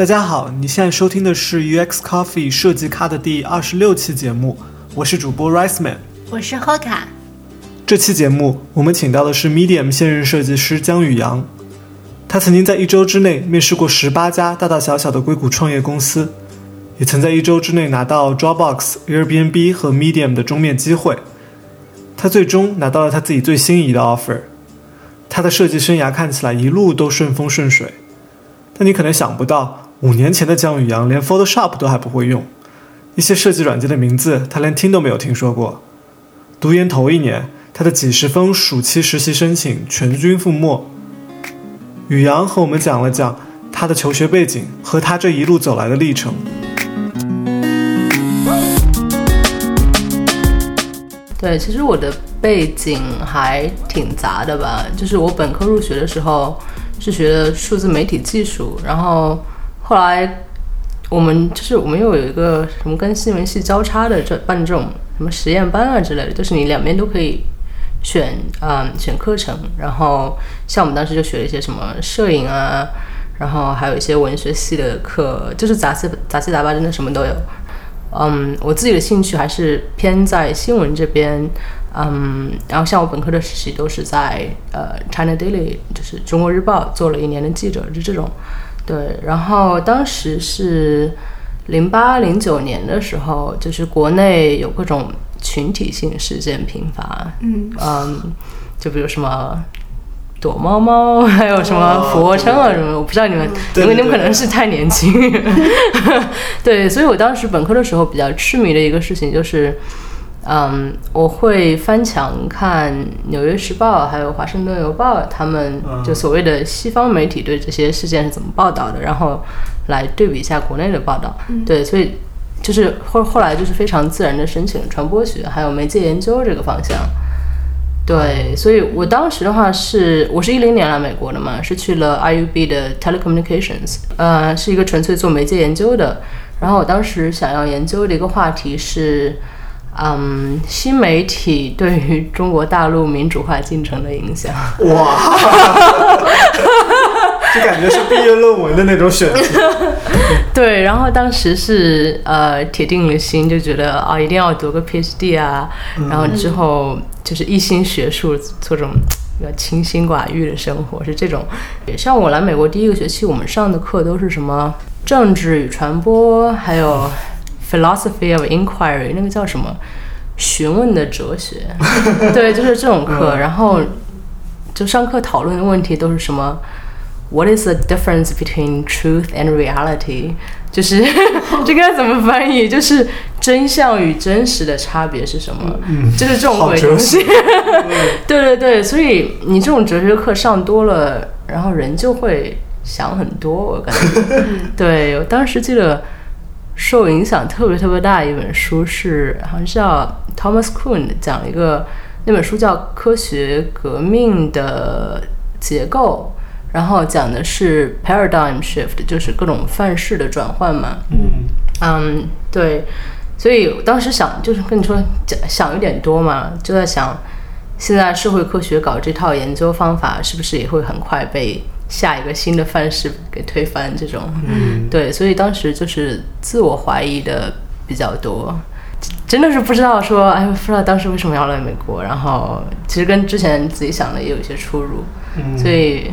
大家好，你现在收听的是 UX Coffee 设计咖的第二十六期节目，我是主播 Rice Man，我是 Hoka。这期节目我们请到的是 Medium 现任设计师姜宇阳，他曾经在一周之内面试过十八家大大小小的硅谷创业公司，也曾在一周之内拿到 Dropbox、Airbnb 和 Medium 的终面机会。他最终拿到了他自己最心仪的 offer。他的设计生涯看起来一路都顺风顺水，但你可能想不到。五年前的姜宇阳连 Photoshop 都还不会用，一些设计软件的名字他连听都没有听说过。读研头一年，他的几十封暑期实习申请全军覆没。宇阳和我们讲了讲他的求学背景和他这一路走来的历程。对，其实我的背景还挺杂的吧，就是我本科入学的时候是学的数字媒体技术，然后。后来，我们就是我们又有一个什么跟新闻系交叉的这办这种什么实验班啊之类的，就是你两边都可以选，嗯，选课程。然后像我们当时就学了一些什么摄影啊，然后还有一些文学系的课，就是杂七杂七杂八，真的什么都有。嗯，我自己的兴趣还是偏在新闻这边，嗯，然后像我本科的实习都是在呃 China Daily，就是中国日报做了一年的记者，就这种。对，然后当时是零八零九年的时候，就是国内有各种群体性事件频发，嗯。嗯，就比如什么躲猫猫，还有什么俯卧撑啊什么，我不知道你们，因为你们可能是太年轻，对，所以我当时本科的时候比较痴迷的一个事情就是。嗯，我会翻墙看《纽约时报》还有《华盛顿邮报》，他们就所谓的西方媒体对这些事件是怎么报道的，然后来对比一下国内的报道。对，所以就是后后来就是非常自然的申请了传播学还有媒介研究这个方向。对，所以我当时的话是，我是一零年来美国的嘛，是去了 IUB 的 Telecommunications，呃，是一个纯粹做媒介研究的。然后我当时想要研究的一个话题是。嗯，新媒体对于中国大陆民主化进程的影响。哇，就感觉是毕业论文的那种选题。对，然后当时是呃铁定了心，就觉得啊一定要读个 PhD 啊，然后之后就是一心学术，做这种比较清心寡欲的生活，是这种。像我来美国第一个学期，我们上的课都是什么政治与传播，还有。Philosophy of Inquiry，那个叫什么？询问的哲学，对，就是这种课。然后就上课讨论的问题都是什么？What is the difference between truth and reality？就是 这个怎么翻译？就是真相与真实的差别是什么？就是这种鬼东西。对对对，所以你这种哲学课上多了，然后人就会想很多。我感觉，对我当时记得。受影响特别特别大的一本书是，好像是叫 Thomas Kuhn 讲一个那本书叫《科学革命的结构》，然后讲的是 paradigm shift，就是各种范式的转换嘛。嗯嗯，对，所以当时想就是跟你说讲想有点多嘛，就在想现在社会科学搞这套研究方法是不是也会很快被。下一个新的范式给推翻，这种，嗯，对，所以当时就是自我怀疑的比较多，真的是不知道说，哎，不知道当时为什么要来美国，然后其实跟之前自己想的也有一些出入，所以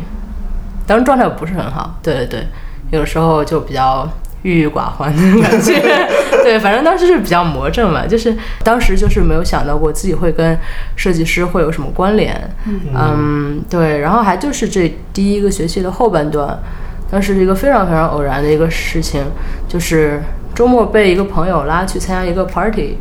当时状态不是很好，对对对，有的时候就比较。郁郁寡欢的感觉，对，反正当时是比较魔怔嘛，就是当时就是没有想到过自己会跟设计师会有什么关联，嗯，对，然后还就是这第一个学期的后半段，当时是一个非常非常偶然的一个事情，就是周末被一个朋友拉去参加一个 party，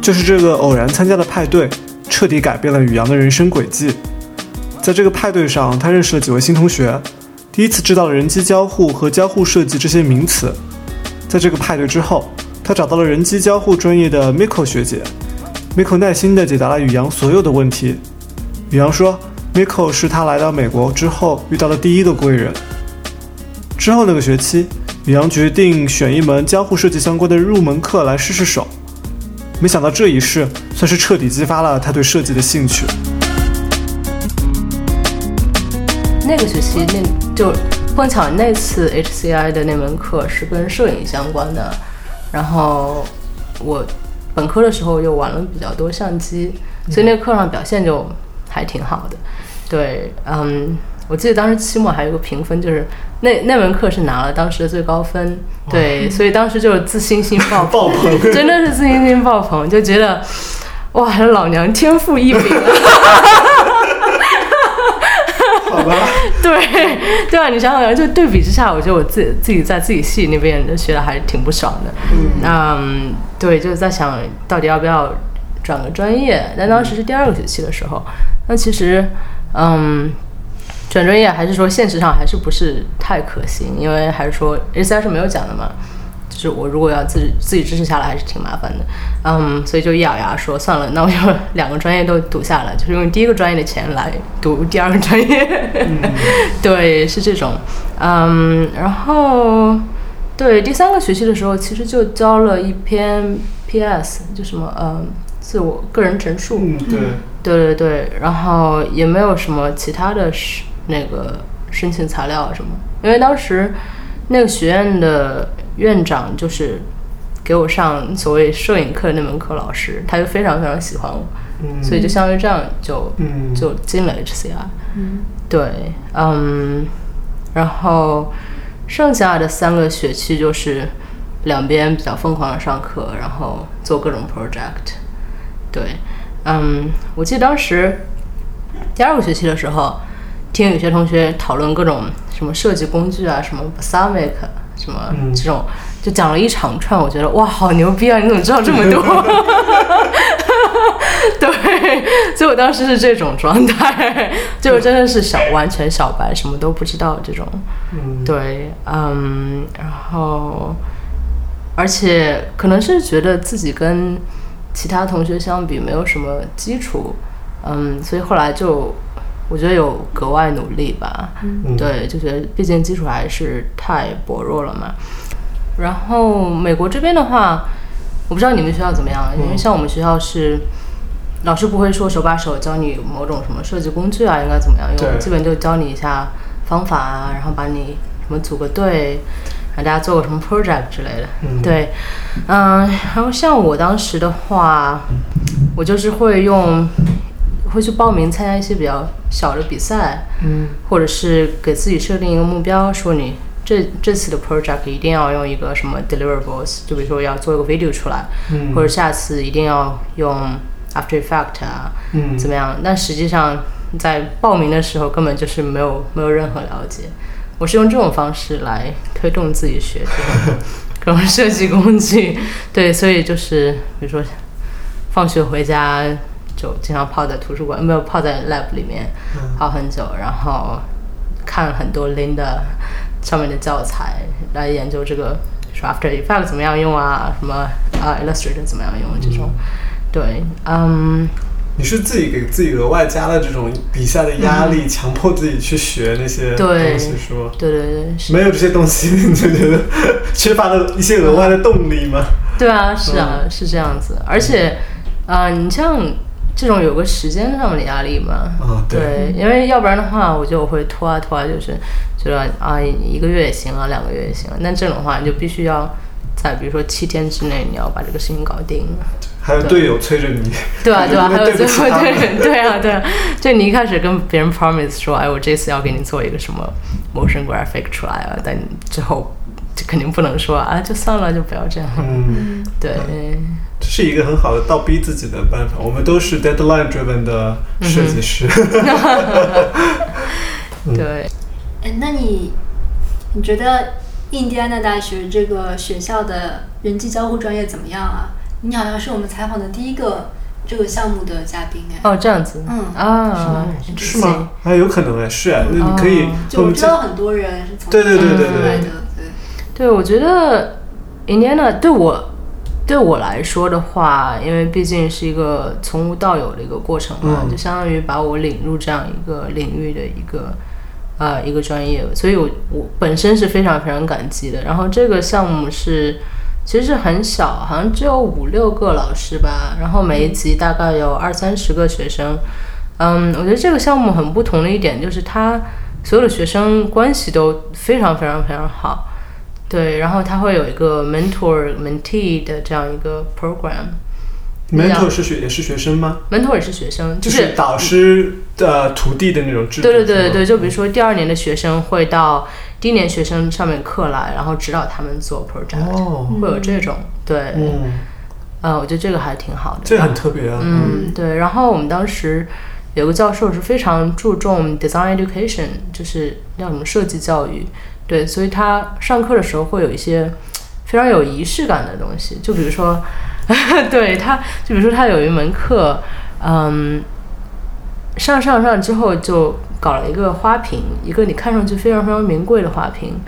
就是这个偶然参加的派对，彻底改变了宇阳的人生轨迹。在这个派对上，他认识了几位新同学，第一次知道了人机交互和交互设计这些名词。在这个派对之后，他找到了人机交互专业的 Miko 学姐，Miko 耐心地解答了宇阳所有的问题。宇阳说，Miko 是他来到美国之后遇到的第一个贵人。之后那个学期，宇阳决定选一门交互设计相关的入门课来试试手。没想到这一试，算是彻底激发了他对设计的兴趣。那个学期那就碰巧那次 HCI 的那门课是跟摄影相关的，然后我本科的时候又玩了比较多相机，所以那个课上表现就还挺好的。对，嗯，我记得当时期末还有个评分，就是那那门课是拿了当时的最高分，对，所以当时就是自信心爆爆棚。真的是自信心爆棚，就觉得哇，老娘天赋异禀啊！对对啊，你想想，就对比之下，我觉得我自己自己在自己系那边学的还挺不爽的。嗯，对，就是在想到底要不要转个专业。但当时是第二个学期的时候，那其实，嗯，转专业还是说现实上还是不是太可行，因为还是说 A C 是没有讲的嘛。就是我如果要自己自己支持下来，还是挺麻烦的，嗯，所以就一咬牙说算了，那我就 两个专业都读下来，就是用第一个专业的钱来读第二个专业，对，是这种，嗯，然后对第三个学期的时候，其实就交了一篇 P.S，就什么嗯自我个人陈述，嗯，对，对对对，然后也没有什么其他的申那个申请材料啊什么，因为当时那个学院的院长就是给我上所谓摄影课的那门课老师，他就非常非常喜欢我，嗯，所以就相当于这样就嗯就进了 HCI。嗯，对，嗯，然后剩下的三个学期就是两边比较疯狂的上课，然后做各种 project。对，嗯，我记得当时第二个学期的时候，听有些同学讨论各种什么设计工具啊，什么 Balsamic 什么嗯这种，就讲了一长串，我觉得哇，好牛逼啊！你怎么知道这么多？对，所以我当时是这种状态，就真的是小完全小白，什么都不知道这种。嗯，对，嗯，然后，而且可能是觉得自己跟其他同学相比没有什么基础，嗯，所以后来就我觉得有格外努力吧。嗯，对，就觉得毕竟基础还是太薄弱了嘛。然后美国这边的话，我不知道你们学校怎么样，因为像我们学校是。老师不会说手把手教你某种什么设计工具啊，应该怎么样用，对基本就教你一下方法啊，然后把你什么组个队，让大家做个什么 project 之类的。嗯对，嗯，然后像我当时的话，我就是会用，会去报名参加一些比较小的比赛，嗯或者是给自己设定一个目标，说你这这次的 project 一定要用一个什么 deliverables，就比如说要做一个 video 出来，嗯，或者下次一定要用 After Effect 啊，嗯怎么样？但实际上在报名的时候根本就是没有没有任何了解。我是用这种方式来推动自己学这种各种设计工具，对，所以就是比如说放学回家就经常泡在图书馆，没有泡在 lab 里面泡很久，然后看很多 Linda 上面的教材来研究这个，说 After Effect 怎么样用啊，什么啊 Illustrator 怎么样用这种，对，嗯。你是自己给自己额外加了这种笔下的压力，强迫自己去学那些东西，是吗？对对对，没有这些东西，你就觉得 缺乏了一些额外的动力吗？对啊，是啊，是这样子。而且，啊、你像这种有个时间上的压力嘛，啊对对，因为要不然的话，我就会拖啊拖啊，就是觉得啊一个月也行啊，两个月也行啊。但这种的话，你就必须要在比如说七天之内，你要把这个事情搞定。还有队友催着你，对啊，对啊，还有最后不起他们对对啊，对啊，就你一开始跟别人 promise 说，哎，我这次要给你做一个什么 motion graphic 出来啊，但之后就肯定不能说啊，就算了，就不要这样。嗯，对，这是一个很好的倒逼自己的办法。我们都是 deadline driven 的设计师，对，哎，那你你觉得印第安纳大学这个学校的人际交互专业怎么样啊？你好像是我们采访的第一个这个项目的嘉宾哎。哦，这样子，嗯。啊，是吗？哎，有可能哎，是哎，那你可以哦就我们知道很多人是从对对对对。对我觉得 Indiana 对我对我来说的话，因为毕竟是一个从无到有的一个过程嘛，嗯就相当于把我领入这样一个领域的一个呃一个专业，所以我我本身是非常非常感激的。然后这个项目是其实是很小，好像只有五六个老师吧，然后每一级大概有二三十个学生。嗯，我觉得这个项目很不同的一点就是它所有的学生关系都非常非常非常好。对，然后他会有一个 mentor mentee 的这样一个 program。mentor 是学也是学生吗？mentor 也是学生，就是是导师的徒弟的那种制度。对对对对就比如说第二年的学生会到第一年学生上面课来，然后指导他们做 project，、哦，会有这种。对，嗯，呃，我觉得这个还挺好的。这很特别啊。嗯，对。然后我们当时有个教授是非常注重 design education，就是叫什么设计教育。对，所以他上课的时候会有一些非常有仪式感的东西，就比如说，对他，就比如说他有一门课，嗯，上上上之后就搞了一个花瓶，一个你看上去非常非常名贵的花瓶。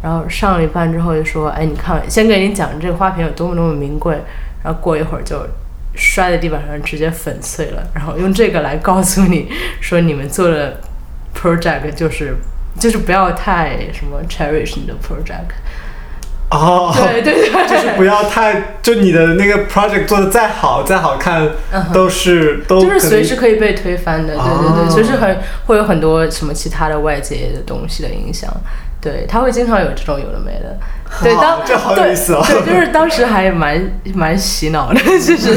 然后上了一半之后就说：“哎，你看，先给你讲这个花瓶有多么多么名贵。”然后过一会儿就摔在地板上，直接粉碎了。然后用这个来告诉你说，你们做的 project 就是就是不要太什么 cherish 你的 project。哦，对对对，就是不要太，就你的那个 project 做的再好再好看，都是都就是随时可以被推翻的，对对对，哦。随时很会有很多什么其他的外界的东西的影响，对，他会经常有这种有的没的，对，好当这好有意思哦对，对就是当时还蛮蛮洗脑的，就是。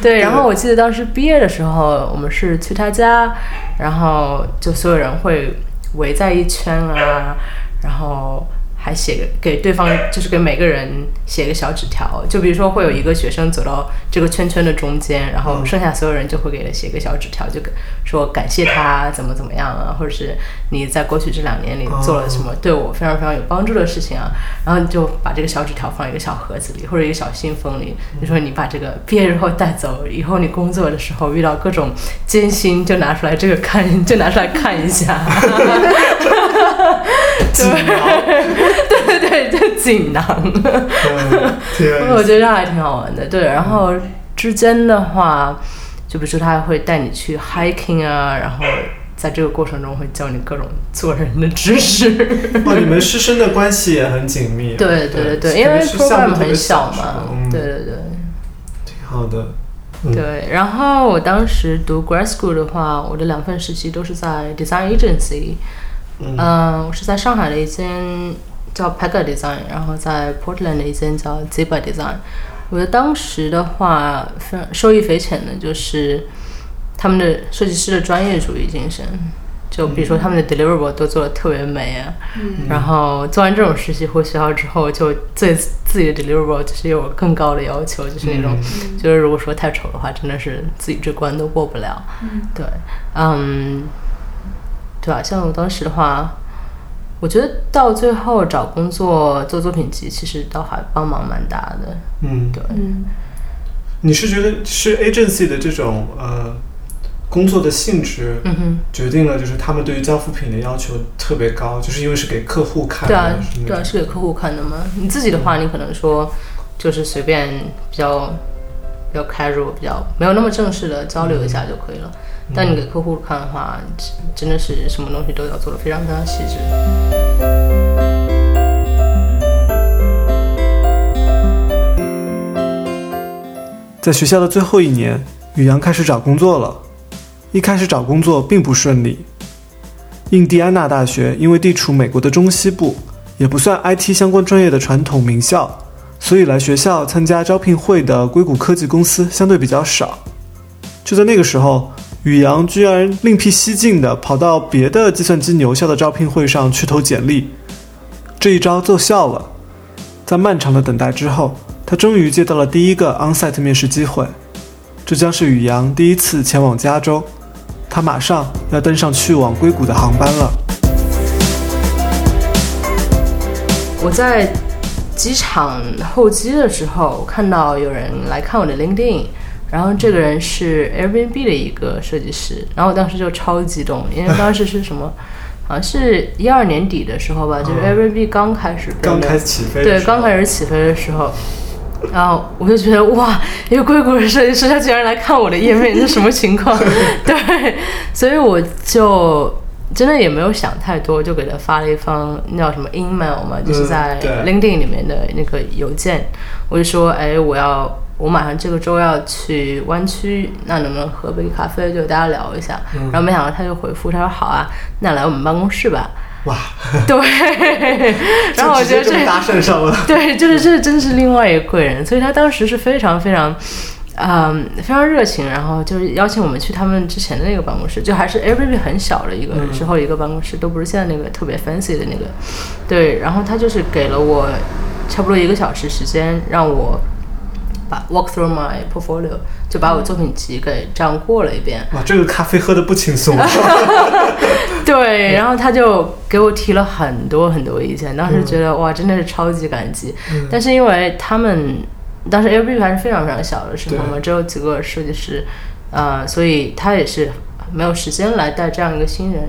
对，然后我记得当时毕业的时候，我们是去他家，然后就所有人会围在一圈啊，然后。还写个给对方，就是给每个人写个小纸条，就比如说会有一个学生走到这个圈圈的中间，然后剩下所有人就会给他写个小纸条，就说感谢他怎么怎么样啊，或者是你在过去这两年里做了什么对我非常非常有帮助的事情啊，然后你就把这个小纸条放一个小盒子里或者一个小信封里，你说你把这个毕业之后带走，以后你工作的时候遇到各种艰辛，就拿出来这个看，就拿出来看一下。锦囊，对对对，就锦囊。嗯，我觉得这还挺好玩的。对，然后之间的话，就比如说他会带你去 hiking 啊，然后在这个过程中会教你各种做人的知识。哦，你们师生的关系也很紧密。对对对对，因为 program 很小嘛。对，对对。挺好的。对，然后我当时读 grad school 的话，我的两份实习都是在 design agency，嗯、我是在上海的一间叫 Pega Design，然后在 Portland 的一间叫 Ziba Design。我觉得当时的话，非常受益匪浅的就是他们的设计师的专业主义精神。就比如说他们的 deliverable 都做的特别美啊，然后做完这种实习回学校之后，就对自己的 deliverable 就是有更高的要求，就是那种，就是如果说太丑的话，真的是自己这关都过不了。对，嗯，对啊，像我当时的话，我觉得到最后找工作做作品集，其实倒还帮忙蛮大的。嗯，对，嗯，你是觉得是 agency 的这种呃工作的性质，嗯哼，决定了就是他们对于交付品的要求特别高，就是因为是给客户看的，对啊对啊，是给客户看的嘛。你自己的话，你可能说就是随便比较比较 casual，比较没有那么正式的交流一下就可以了。但你给客户看的话，真的是什么东西都要做的非常非常细致。在学校的最后一年，宇阳开始找工作了。一开始找工作并不顺利。印第安纳大学因为地处美国的中西部，也不算 IT 相关专业的传统名校，所以来学校参加招聘会的硅谷科技公司相对比较少。就在那个时候，宇阳居然另辟蹊径的跑到别的计算机牛校的招聘会上去投简历，这一招奏效了。在漫长的等待之后，他终于接到了第一个 onsite 面试机会，这将是宇阳第一次前往加州，他马上要登上去往硅谷的航班了。我在机场候机的时候，看到有人来看我的 LinkedIn，然后这个人是 Airbnb 的一个设计师，然后我当时就超激动，因为当时是什么，好像是一二年底的时候吧，就是 Airbnb 刚开始刚开始起飞，对，刚开始起飞的时候，然后我就觉得哇，一个硅谷的设计师，他居然来看我的页面，是什么情况？对，所以我就真的也没有想太多，就给他发了一封那叫什么 email 嘛，就是在 LinkedIn 里面的那个邮件，我就说，哎，我要。我马上这个周要去湾区，那能不能喝杯咖啡，就大家聊一下？然后没想到他就回复，他说好啊，那来我们办公室吧。哇，对，然后我觉得这搭讪上了。对，就是这真是另外一个贵人，所以他当时是非常非常，嗯，非常热情，然后就是邀请我们去他们之前的那个办公室，就还是 Airbnb 很小的一个之后一个办公室，都不是现在那个特别 fancy 的那个，对，然后他就是给了我差不多一个小时时间，让我把 walk through my portfolio，就把我作品集给这样过了一遍，哇，这个咖啡喝的不轻松。对，然后他就给我提了很多很多意见，当时觉得、哇，真的是超级感激。嗯但是因为他们当时 Airbnb 还是非常非常小的时候嘛，对只有几个设计师，呃，所以他也是没有时间来带这样一个新人，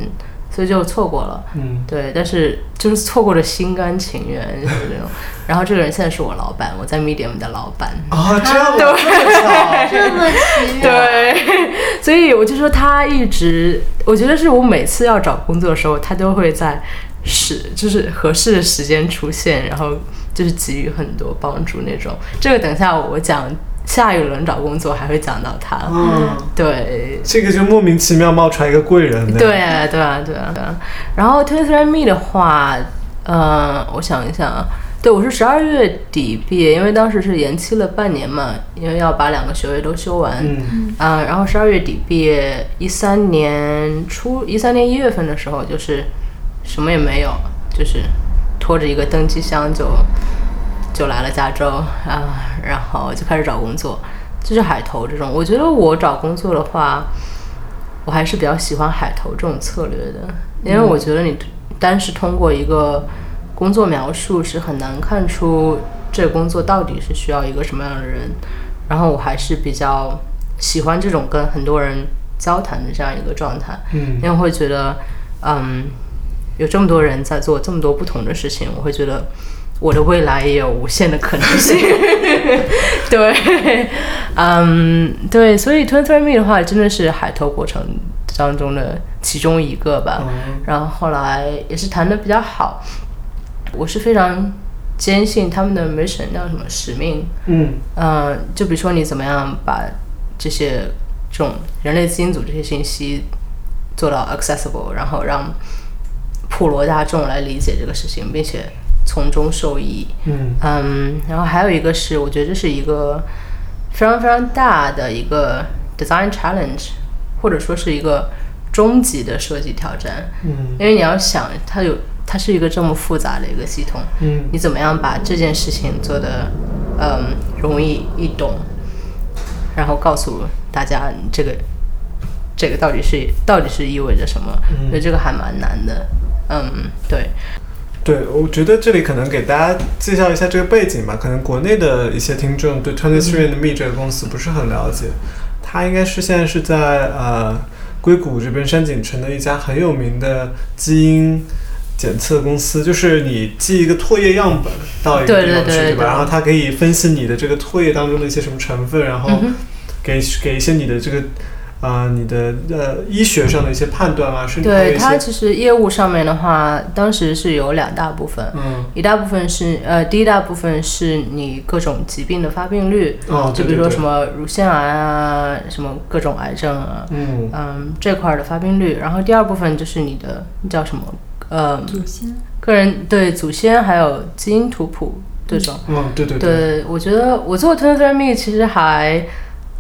所以就错过了。嗯，对，但是就是错过了心甘情愿，就是这种。然后这个人现在是我老板，我在 Medium 的老板。啊，这样的，这么巧。这么奇妙。对，所以我就说他一直，我觉得是我每次要找工作的时候，他都会在时就是合适的时间出现，然后就是给予很多帮助那种。这个等一下我讲下一轮找工作还会讲到他。嗯，对，这个就莫名其妙冒出来一个贵人。对啊，对啊，对啊，对啊。然后 Twenty Three Me 的话，呃，我想一想啊，对我是十二月底毕业，因为当时是延期了半年嘛，因为要把两个学位都修完。嗯啊、然后十二月底毕业，一三年初，一三年一月份的时候，就是什么也没有，就是拖着一个登机箱就就来了加州啊、然后就开始找工作，就是海投这种。我觉得我找工作的话，我还是比较喜欢海投这种策略的，因为我觉得你单是通过一个工作描述是很难看出这个工作到底是需要一个什么样的人。然后我还是比较喜欢这种跟很多人交谈的这样一个状态，嗯因为我会觉得，嗯，有这么多人在做这么多不同的事情，我会觉得我的未来也有无限的可能性。对，嗯，对，所以 Twenty Three Me 的话，真的是海投过程当中的其中一个吧。嗯然后后来也是谈的比较好，我是非常坚信他们的 mission 叫什么使命，嗯呃，就比如说你怎么样把这些这种人类基因组这些信息做到 accessible，然后让普罗大众来理解这个事情，并且从中受益。嗯嗯，然后还有一个是，我觉得这是一个非常非常大的一个 design challenge，或者说是一个终极的设计挑战。嗯因为你要想，它有它是一个这么复杂的一个系统，嗯你怎么样把这件事情做的嗯容易易懂，然后告诉大家你这个这个到底是到底是意味着什么？嗯所以这个还蛮难的。嗯，对，对，我觉得这里可能给大家介绍一下这个背景吧。可能国内的一些听众对 Twenty Three and Me 这个公司不是很了解，它应该是现在是在呃硅谷这边山景城的一家很有名的基因检测公司。就是你寄一个唾液样本到一个地方去，吧？对对对然后它可以分析你的这个唾液当中的一些什么成分，然后给给一些你的这个。啊、你的呃医学上的一些判断啊，甚至还有对一些它其实业务上面的话，当时是有两大部分，嗯一大部分是呃，第一大部分是你各种疾病的发病率，哦，就对对对比如说什么乳腺癌啊，什么各种癌症啊，嗯嗯，这块儿的发病率。然后第二部分就是你的叫什么呃，祖先个人对祖先还有基因图谱这种。嗯对对对，我觉得我做 Twenty Three Me 其实还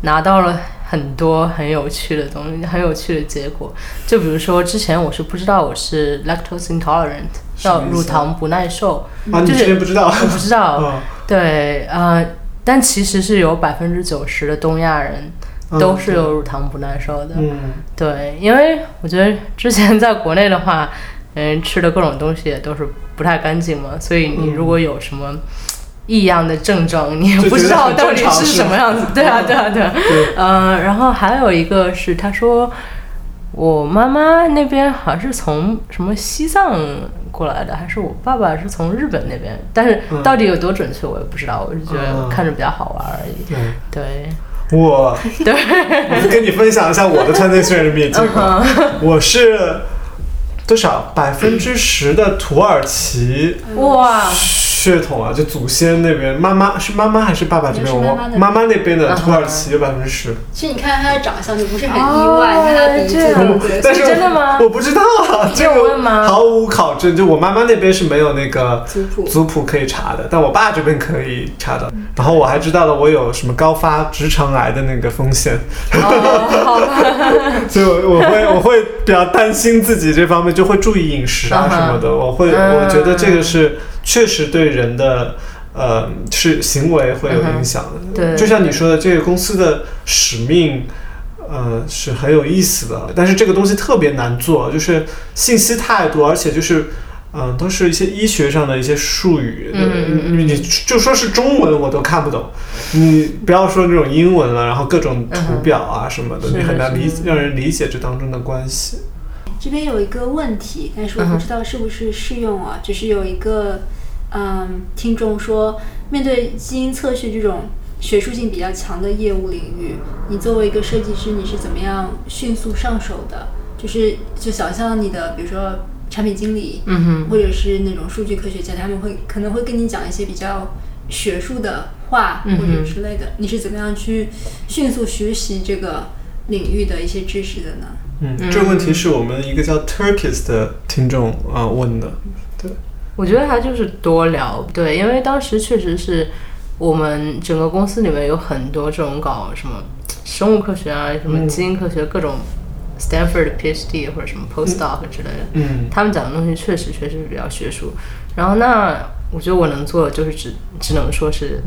拿到了很多很有趣的东西，很有趣的结果。就比如说之前我是不知道我是 lactose intolerant，叫乳糖不耐受，啊，你就是之前不知道？我不知道。嗯对，呃，但其实是有百分之九十的东亚人都是有乳糖不耐受的。嗯对，因为我觉得之前在国内的话，嗯，吃的各种东西也都是不太干净嘛，所以你如果有什么异样的症状，你也不知道到底是什么样子。对啊，对啊，对啊。嗯呃，然后还有一个是，他说我妈妈那边好像是从什么西藏过来的，还是我爸爸是从日本那边，但是嗯到底有多准确我也不知道，我是觉得嗯。看着比较好玩而已。对，对，我对，我跟你分享一下我的穿内虽然的面积吧，我是多少？百分之十的土耳其哇，血统啊，就祖先那边，妈妈是妈妈还是爸爸这边？我是妈妈那边的嗯土耳其有百分之十。其实你看他的长相就不是很意哦外，看他鼻子？但是真的吗我不知道啊，这有个毫无考证。就我妈妈那边是没有那个族谱族谱可以查的，但我爸这边可以查的。然后我还知道了我有什么高发直肠癌的那个风险，哦，好吧，所以我我会我会比较担心自己这方面，就会注意饮食啊什么的。我会嗯我觉得这个是确实对人的。呃，是行为会有影响的。嗯对就像你说的，这个公司的使命，呃，是很有意思的。但是这个东西特别难做，就是信息太多，而且就是，嗯、都是一些医学上的一些术语。嗯你就说是中文我都看不懂，你不要说那种英文了，然后各种图表啊什么的你很难理让人理解这当中的关系。这边有一个问题，但是我不知道是不是适用啊。就是有一个嗯听众说，面对基因测序这种学术性比较强的业务领域，你作为一个设计师，你是怎么样迅速上手的？就是就想象你的，比如说产品经理，嗯哼，或者是那种数据科学家，他们会可能会跟你讲一些比较学术的话嗯或者之类的。你是怎么样去迅速学习这个领域的一些知识的呢？嗯，这个问题是我们一个叫 Turkis 的听众啊、问的。对我觉得他就是多聊，对，因为当时确实是我们整个公司里面有很多这种搞什么生物科学啊，什么嗯基因科学，各种 Stanford 的 PhD 或者什么 postdoc 之类的，嗯他们讲的东西确实确实是比较学术。然后那我觉得我能做的就是只只能说是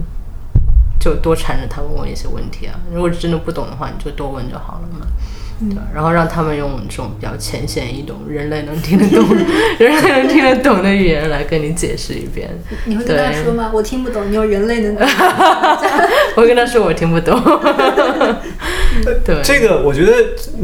就多缠着他问我一些问题啊，如果真的不懂的话，你就多问就好了嘛。对，然后让他们用这种比较浅显易懂、人类能听得懂、人类能听得懂的语言来跟你解释一遍。你会跟他说吗？我听不懂，你用人类能 懂。我跟他说我听不懂。对，这个我觉得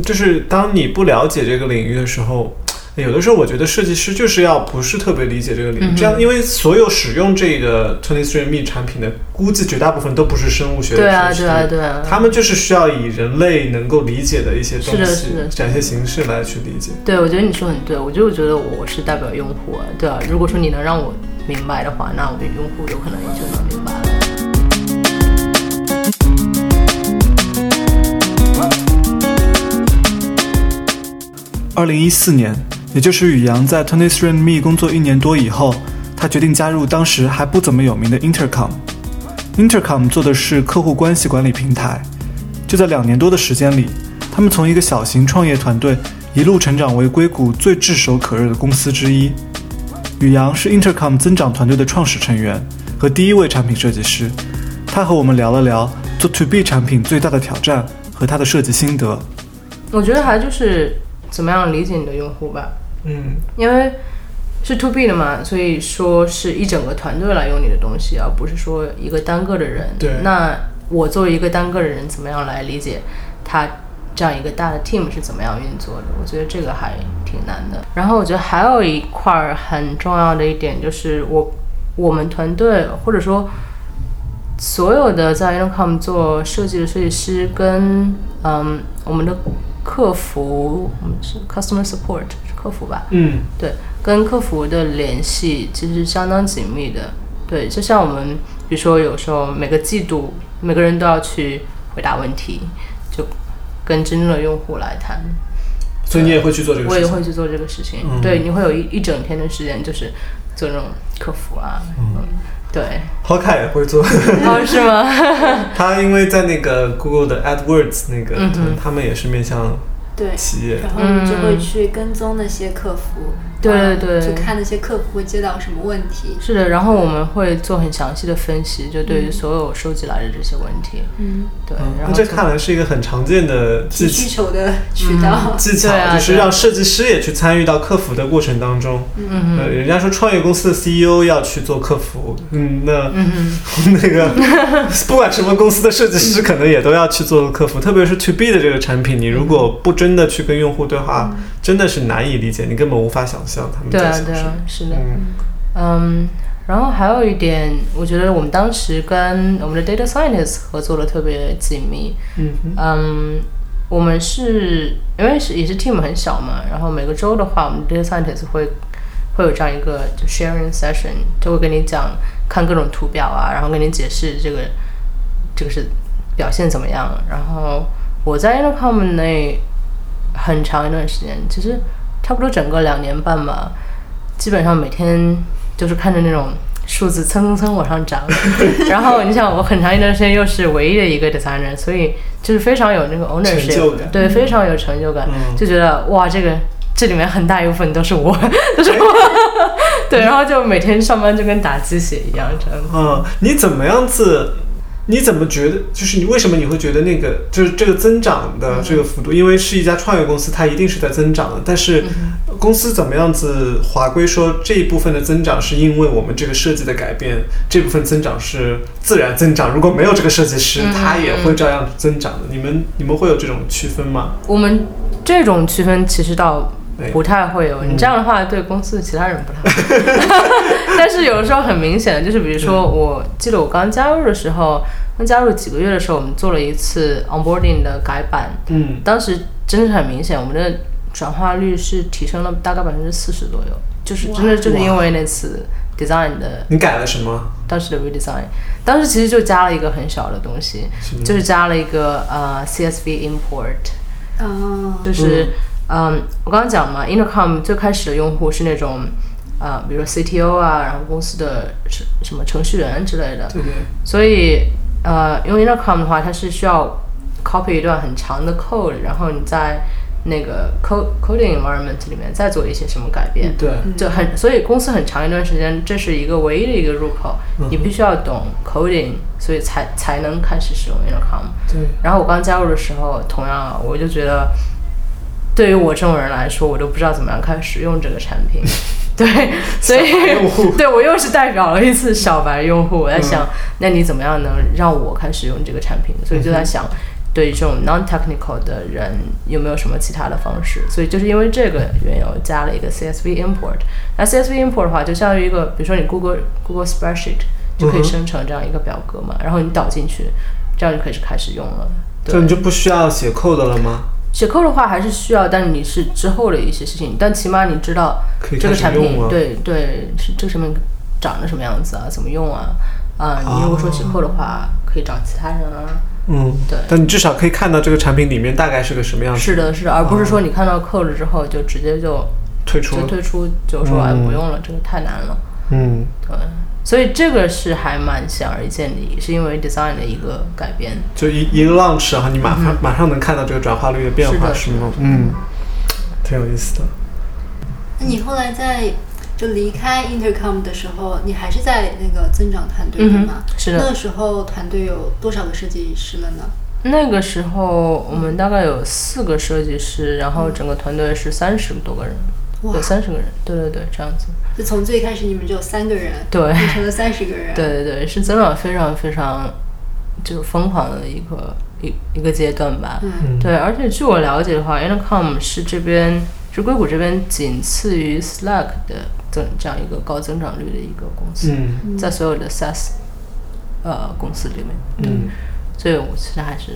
就是当你不了解这个领域的时候，有的时候我觉得设计师就是要不是特别理解这个领域，嗯这样因为所有使用这个 Twenty Three Me 产品的，估计绝大部分都不是生物学的对啊对啊，对啊。他们就是需要以人类能够理解的一些东是的西是的展现形式来去理解。对，我觉得你说很对，我就觉得我是代表用户啊，对啊。如果说你能让我明白的话，那我的用户有可能也就能明白了。二零一四年，也就是宇阳在 Twenty Three Me 工作一年多以后，他决定加入当时还不怎么有名的 Intercom。Intercom 做的是客户关系管理平台。就在两年多的时间里，他们从一个小型创业团队一路成长为硅谷最炙手可热的公司之一。宇阳是 Intercom 增长团队的创始成员和第一位产品设计师。他和我们聊了聊做 To B 产品最大的挑战和他的设计心得。我觉得还就是怎么样理解你的用户吧，嗯因为是 to B 的嘛，所以说是一整个团队来用你的东西，而不是说一个单个的人。对那我作为一个单个的人，怎么样来理解他这样一个大的 team 是怎么样运作的？我觉得这个还挺难的。然后我觉得还有一块儿很重要的一点就是我我们团队或者说所有的在 Intercom 做设计的设计师跟嗯我们的客服，我们是 customer support 是客服吧？嗯对，跟客服的联系其实是相当紧密的。对，就像我们，比如说有时候每个季度每个人都要去回答问题，就跟真正的用户来谈。所以你也会去做这个我事情。我也会去做这个事情。嗯对，你会有一一整天的时间，就是做这种客服啊。嗯，对。好凯也会做，哦，是吗？他因为在那个 Google 的 AdWords 那个，嗯他们也是面向对，企业。然后你就会去跟踪那些客服，对对对去看那些客服会接到什么问题。是的，然后我们会做很详细的分析，就对于所有收集来的这些问题。嗯，对，嗯，然后这看来是一个很常见的技提需巧。求的渠道。技巧啊就是让设计师也去参与到客服的过程当中。嗯呃，人家说创业公司的 CEO 要去做客服，嗯，那、嗯 那个 不管什么公司的设计师，可能也都要去做客服，特别是 To B 的这个产品，你如果不真的去跟用户对话，真的是难以理解，你根本无法想象他们对啊在想什么。对啊，是的。嗯嗯，然后还有一点，我觉得我们当时跟我们的 data scientist 合作的特别紧密。嗯哼嗯，我们是因为是也是 team 很小嘛，然后每个周的话，我们 data scientist 会会有这样一个就 sharing session，就会跟你讲看各种图表啊，然后跟你解释这个这个是表现怎么样。然后我在 Intercom 内很长一段时间，其实差不多整个两年半吧，基本上每天就是看着那种数字蹭蹭蹭往上涨。然后你想，我很长一段时间又是唯一的一个 designer，所以就是非常有那个 ownership，对，非常有成就感，嗯就觉得哇，这个这里面很大一部分都是我，都是我，对，然后就每天上班就跟打鸡血一样这样子。嗯，你怎么样子？你怎么觉得？就是你为什么你会觉得那个就是这个增长的这个幅度？因为是一家创业公司，它一定是在增长的。但是公司怎么样子划归说这一部分的增长是因为我们这个设计的改变，这部分增长是自然增长。如果没有这个设计师，它也会照样增长的。你们你们会有这种区分吗？我们这种区分其实倒对不太会有，你这样的话对公司的其他人不太好。但是有的时候很明显的，就是比如说，我记得我刚加入的时候，刚加入几个月的时候，我们做了一次 onboarding 的改版，嗯，当时真是很明显，我们的转化率是提升了大概百分之四十左右，就是真的就是因为那次 design 的你改了什么？当时的 redesign，当时其实就加了一个很小的东西，就是加了一个呃 CSV import。哦，就是嗯我刚刚讲嘛，Intercom 最开始的用户是那种呃、比如说 CTO 啊，然后公司的什什么程序员之类的，对对，所以呃，用 Intercom 的话，它是需要 copy 一段很长的 code，然后你在那个 code coding environment 里面再做一些什么改变。对，就很，所以公司很长一段时间，这是一个唯一的一个入口，你必须要懂 coding，所以才才能开始使用 Intercom。对，然后我刚加入的时候，同样啊我就觉得，对于我这种人来说，我都不知道怎么样开始用这个产品。对，所以对我又是代表了一次小白用户。我在想，那你怎么样能让我开始用这个产品？所以就在想，对于这种 non-technical 的人有没有什么其他的方式？所以就是因为这个缘由，加了一个 CSV import。那 CSV import 的话，就相当于一个，比如说你 Google Google Spreadsheet 就可以生成这样一个表格嘛，然后你导进去，这样就可以开始用了。对就你就不需要写 code 了吗？写 code 的话还是需要，但是你是之后的一些事情，但起码你知道这个产品。对对是这个产品长得什么样子啊，怎么用啊啊、哦你如果说写 code 的话，可以找其他人啊。嗯，对但你至少可以看到这个产品里面大概是个什么样子。是的，是的，而不是说你看到 code 之后就直接就退出。就退出，就说哎嗯不用了，这个太难了。嗯，对，所以这个是还蛮显而易见的，也是因为 design 的一个改变。就一一个 launch，然后你马上、马上能看到这个转化率的变化，是是吗？嗯，挺有意思的。那你后来在就离开 Intercom 的时候，你还是在那个增长团队对吗？是的那个时候团队有多少个设计师了呢？那个时候我们大概有四个设计师，然后整个团队是三十多个人，哇对，三十个人，对对对，这样子。就从最开始你们只有三个人，对变成了三十个人。对对对，是增长非常非常就是疯狂的一个一一个阶段吧。嗯对，而且据我了解的话，Intercom 是这边是硅谷这边仅次于 Slack 的增这样一个高增长率的一个公司，嗯在所有的 SaaS 呃公司里面，嗯，所以我其实还是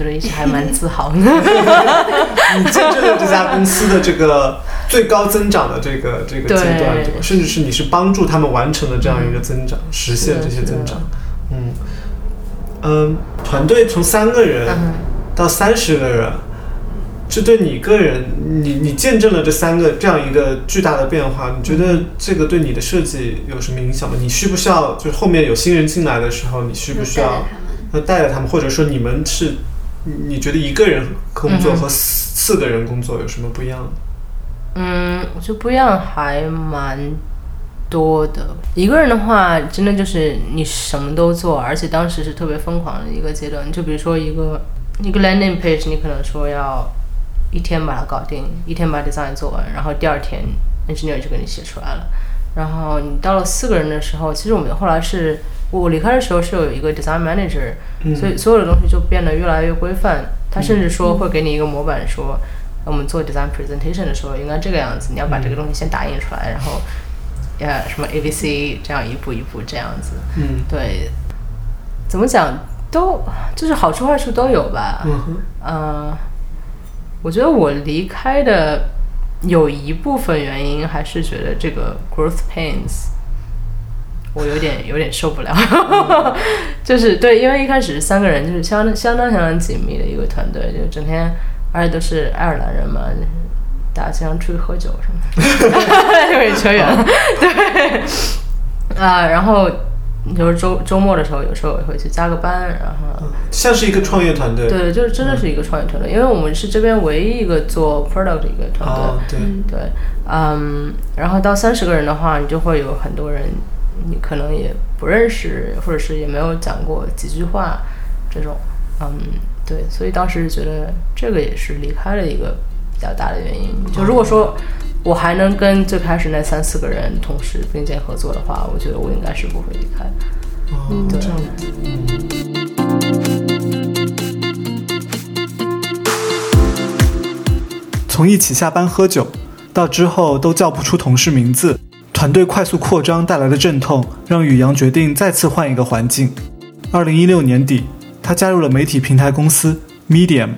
觉得一直还蛮自豪的。你见证了这家公司的这个最高增长的这个这个阶段，对对吧？甚至是你是帮助他们完成了这样一个增长，实现这些增长。嗯嗯，团队从三个人嗯到三十个人。这对你个人，你你见证了这三个这样一个巨大的变化，你觉得这个对你的设计有什么影响吗？你需不需要，就是后面有新人进来的时候，你需不需要带着他们，或者说你们是，你你觉得一个人工作和四四个人工作有什么不一样？嗯，我觉得不一样还蛮多的。一个人的话，真的就是你什么都做，而且当时是特别疯狂的一个阶段。就比如说一个一个 landing page，你可能说要一天把它搞定，一天把 design 做完，然后第二天 engineer 就给你写出来了。然后你到了四个人的时候，其实我们后来是我离开的时候是有一个 design manager，、嗯所以所有的东西就变得越来越规范。他甚至说会给你一个模板说，我们做 design presentation 的时候应该这个样子，你要把这个东西先打印出来，然后呃什么 A B C 这样一步一步这样子。嗯对，怎么讲都就是好处坏处都有吧。嗯哼嗯，我觉得我离开的有一部分原因还是觉得这个 growth pains，我有点有点受不了。就是对，因为一开始是三个人，就是相相当相当紧密的一个团队，就整天而且都是爱尔兰人嘛，大家经常出去喝酒什么的，有点扯远了。对，啊，然后就是周周末的时候，有时候也会去加个班，然后。像是一个创业团队，对，就是真的是一个创业团队，因为我们是这边唯一一个做 product 的一个团队。哦，对，对，嗯，然后到三十个人的话，你就会有很多人，你可能也不认识，或者是也没有讲过几句话，这种，嗯，对，所以当时觉得这个也是离开了一个比较大的原因。就如果说我还能跟最开始那三四个人同时并肩合作的话，我觉得我应该是不会离开。哦，对这样子。从一起下班喝酒，到之后都叫不出同事名字，团队快速扩张带来的阵痛，让宇阳决定再次换一个环境。二零一六年底，他加入了媒体平台公司 Medium。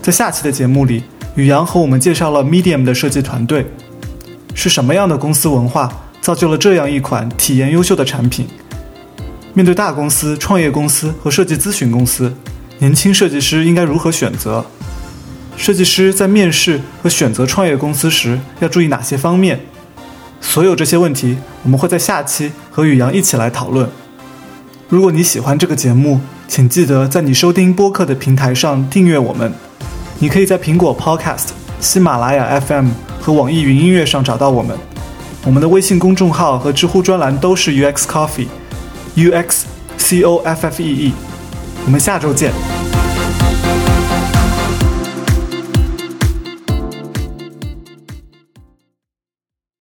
在下期的节目里，宇阳和我们介绍了 Medium 的设计团队，是什么样的公司文化造就了这样一款体验优秀的产品？面对大公司、创业公司和设计咨询公司，年轻设计师应该如何选择？设计师在面试和选择创业公司时要注意哪些方面？所有这些问题，我们会在下期和宇阳一起来讨论。如果你喜欢这个节目，请记得在你收听播客的平台上订阅我们。你可以在苹果 Podcast、喜马拉雅 FM 和网易云音乐上找到我们。我们的微信公众号和知乎专栏都是 UX Coffee，UX C O F F E E。我们下周见。